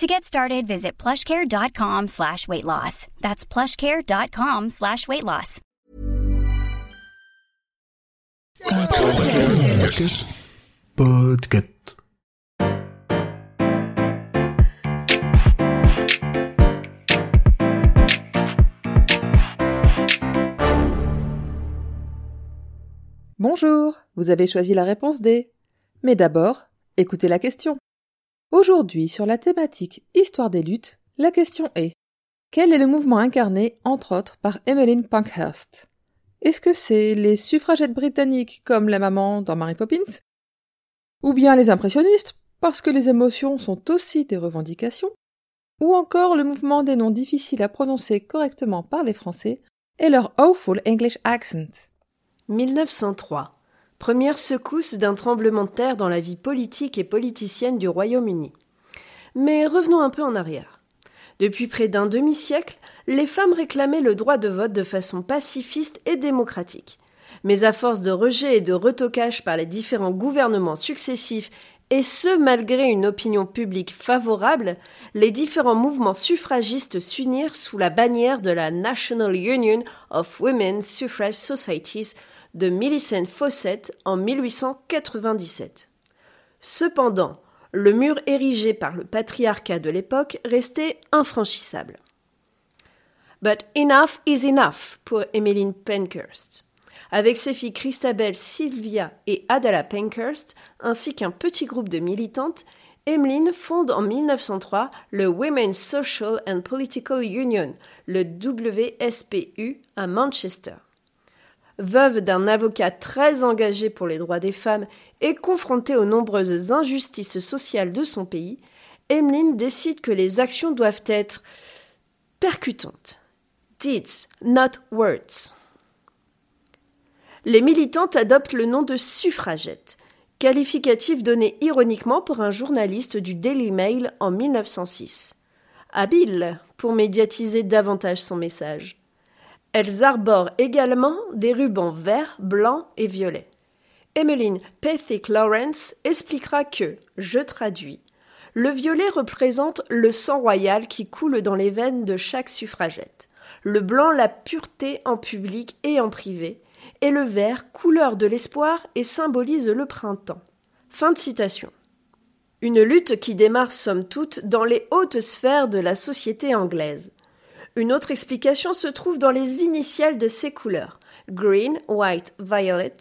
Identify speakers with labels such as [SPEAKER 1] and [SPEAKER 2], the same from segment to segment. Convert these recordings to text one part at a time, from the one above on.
[SPEAKER 1] To get started, visit plushcare.com slash weight loss. That's plushcare.com slash weight loss.
[SPEAKER 2] Podcast.
[SPEAKER 3] Bonjour, vous avez choisi la réponse D. Mais d'abord, écoutez la question. Aujourd'hui, sur la thématique Histoire des luttes, la question est Quel est le mouvement incarné, entre autres, par Emmeline Pankhurst? Est-ce que c'est les suffragettes britanniques comme la maman dans Mary Poppins? Ou bien les impressionnistes, parce que les émotions sont aussi des revendications? Ou encore le mouvement des noms difficiles à prononcer correctement par les Français et leur awful English accent?
[SPEAKER 4] 1903. Première secousse d'un tremblement de terre dans la vie politique et politicienne du Royaume-Uni. Mais revenons un peu en arrière. Depuis près d'un demi-siècle, les femmes réclamaient le droit de vote de façon pacifiste et démocratique. Mais à force de rejet et de retocage par les différents gouvernements successifs, et ce malgré une opinion publique favorable, les différents mouvements suffragistes s'unirent sous la bannière de la National Union of Women's Suffrage Societies de Millicent Fawcett en 1897. Cependant, le mur érigé par le patriarcat de l'époque restait infranchissable. But enough is enough pour Emmeline Pankhurst. Avec ses filles Christabel, Sylvia et Adela Pankhurst, ainsi qu'un petit groupe de militantes, Emmeline fonde en 1903 le Women's Social and Political Union, le WSPU, à Manchester. Veuve d'un avocat très engagé pour les droits des femmes et confrontée aux nombreuses injustices sociales de son pays, Emmeline décide que les actions doivent être percutantes. Deeds, not words. Les militantes adoptent le nom de suffragette, qualificatif donné ironiquement pour un journaliste du Daily Mail en 1906. Habile pour médiatiser davantage son message. Elles arborent également des rubans verts, blancs et violets. Emmeline Pethick Lawrence expliquera que, je traduis, le violet représente le sang royal qui coule dans les veines de chaque suffragette, le blanc la pureté en public et en privé, et le vert couleur de l'espoir et symbolise le printemps. Fin de citation. Une lutte qui démarre somme toute dans les hautes sphères de la société anglaise. Une autre explication se trouve dans les initiales de ces couleurs green, white, violet,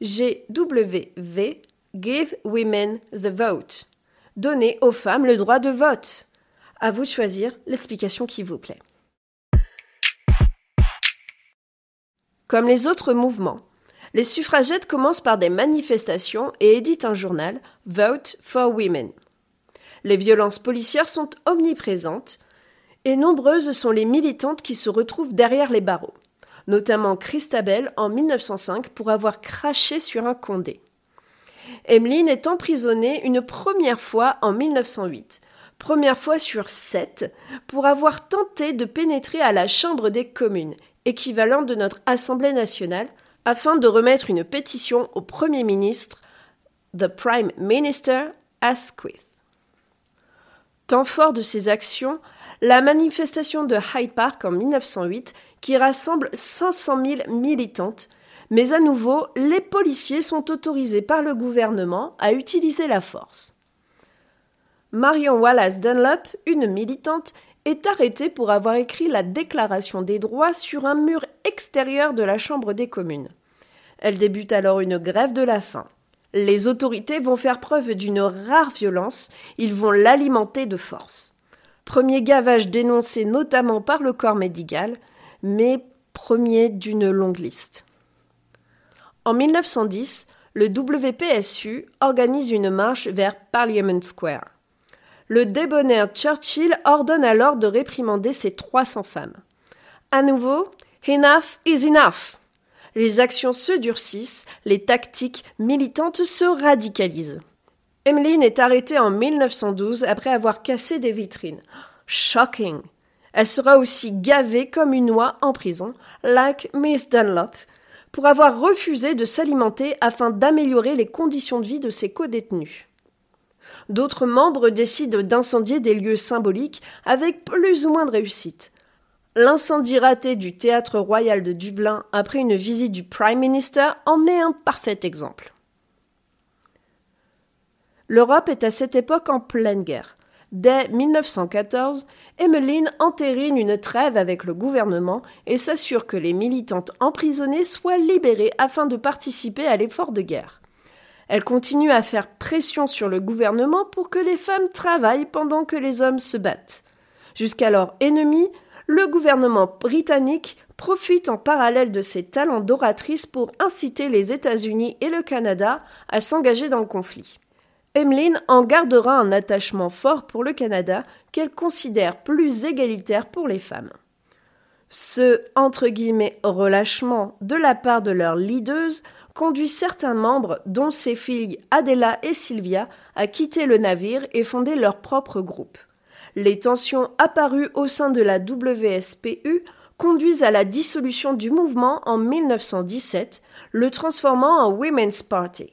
[SPEAKER 4] GWV, Give Women the Vote. Donner aux femmes le droit de vote. À vous de choisir l'explication qui vous plaît. Comme les autres mouvements, les suffragettes commencent par des manifestations et éditent un journal, Vote for Women. Les violences policières sont omniprésentes, et nombreuses sont les militantes qui se retrouvent derrière les barreaux, notamment Christabel en 1905 pour avoir craché sur un condé. Emmeline est emprisonnée une première fois en 1908, première fois sur sept, pour avoir tenté de pénétrer à la Chambre des communes, équivalent de notre Assemblée nationale, afin de remettre une pétition au Premier ministre, The Prime Minister Asquith. Temps fort de ses actions, la manifestation de Hyde Park en 1908 qui rassemble 500 000 militantes, mais à nouveau, les policiers sont autorisés par le gouvernement à utiliser la force. Marion Wallace Dunlop, une militante, est arrêtée pour avoir écrit la Déclaration des droits sur un mur extérieur de la Chambre des communes. Elle débute alors une grève de la faim. Les autorités vont faire preuve d'une rare violence, ils vont l'alimenter de force. Premier gavage dénoncé notamment par le corps médical, mais premier d'une longue liste. En 1910, le WPSU organise une marche vers Parliament Square. Le débonnaire Churchill ordonne alors de réprimander ces 300 femmes. À nouveau, Enough is enough. Les actions se durcissent, les tactiques militantes se radicalisent. Emmeline est arrêtée en 1912 après avoir cassé des vitrines. Shocking. Elle sera aussi gavée comme une oie en prison, like Miss Dunlop, pour avoir refusé de s'alimenter afin d'améliorer les conditions de vie de ses codétenus. D'autres membres décident d'incendier des lieux symboliques avec plus ou moins de réussite. L'incendie raté du théâtre royal de Dublin après une visite du Prime Minister en est un parfait exemple. L'Europe est à cette époque en pleine guerre. Dès 1914, Emmeline entérine une trêve avec le gouvernement et s'assure que les militantes emprisonnées soient libérées afin de participer à l'effort de guerre. Elle continue à faire pression sur le gouvernement pour que les femmes travaillent pendant que les hommes se battent. Jusqu'alors ennemi, le gouvernement britannique profite en parallèle de ses talents d'oratrice pour inciter les États-Unis et le Canada à s'engager dans le conflit. Emmeline en gardera un attachement fort pour le Canada qu'elle considère plus égalitaire pour les femmes. Ce relâchement de la part de leur leaders conduit certains membres, dont ses filles Adela et Sylvia, à quitter le navire et fonder leur propre groupe les tensions apparues au sein de la WSPU conduisent à la dissolution du mouvement en 1917, le transformant en Women's Party.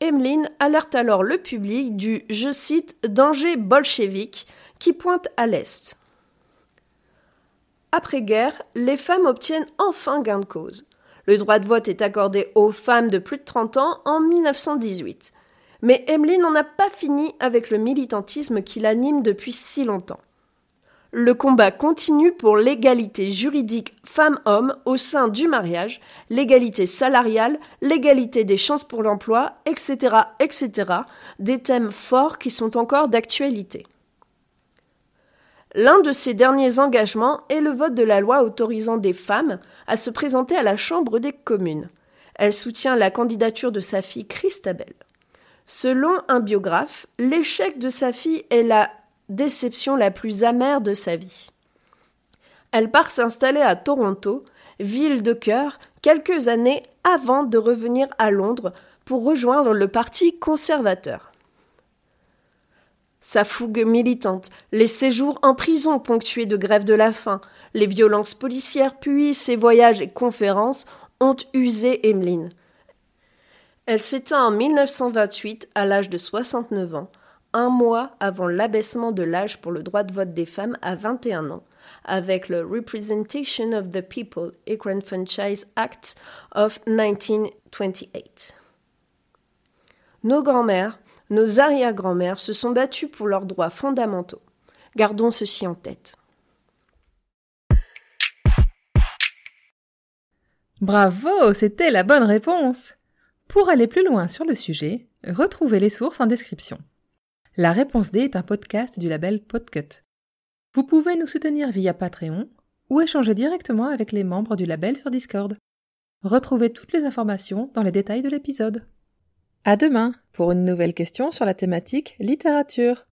[SPEAKER 4] Emmeline alerte alors le public du, je cite, danger bolchevique qui pointe à l'Est. Après-guerre, les femmes obtiennent enfin gain de cause. Le droit de vote est accordé aux femmes de plus de 30 ans en 1918. Mais Emmeline n'en a pas fini avec le militantisme qui l'anime depuis si longtemps. Le combat continue pour l'égalité juridique femmes-hommes au sein du mariage, l'égalité salariale, l'égalité des chances pour l'emploi, etc., etc., des thèmes forts qui sont encore d'actualité. L'un de ses derniers engagements est le vote de la loi autorisant des femmes à se présenter à la Chambre des communes. Elle soutient la candidature de sa fille Christabel. Selon un biographe, l'échec de sa fille est la déception la plus amère de sa vie. Elle part s'installer à Toronto, ville de cœur, quelques années avant de revenir à Londres pour rejoindre le Parti conservateur. Sa fougue militante, les séjours en prison ponctués de grève de la faim, les violences policières, puis ses voyages et conférences ont usé Emmeline. Elle s'éteint en 1928 à l'âge de 69 ans, un mois avant l'abaissement de l'âge pour le droit de vote des femmes à 21 ans, avec le Representation of the People Equal Franchise Act of 1928. Nos grands-mères, nos arrière-grands-mères se sont battues pour leurs droits fondamentaux. Gardons ceci en tête.
[SPEAKER 3] Bravo, c'était la bonne réponse. Pour aller plus loin sur le sujet, retrouvez les sources en description. La réponse D est un podcast du label Podcut. Vous pouvez nous soutenir via Patreon ou échanger directement avec les membres du label sur Discord. Retrouvez toutes les informations dans les détails de l'épisode. À demain pour une nouvelle question sur la thématique littérature.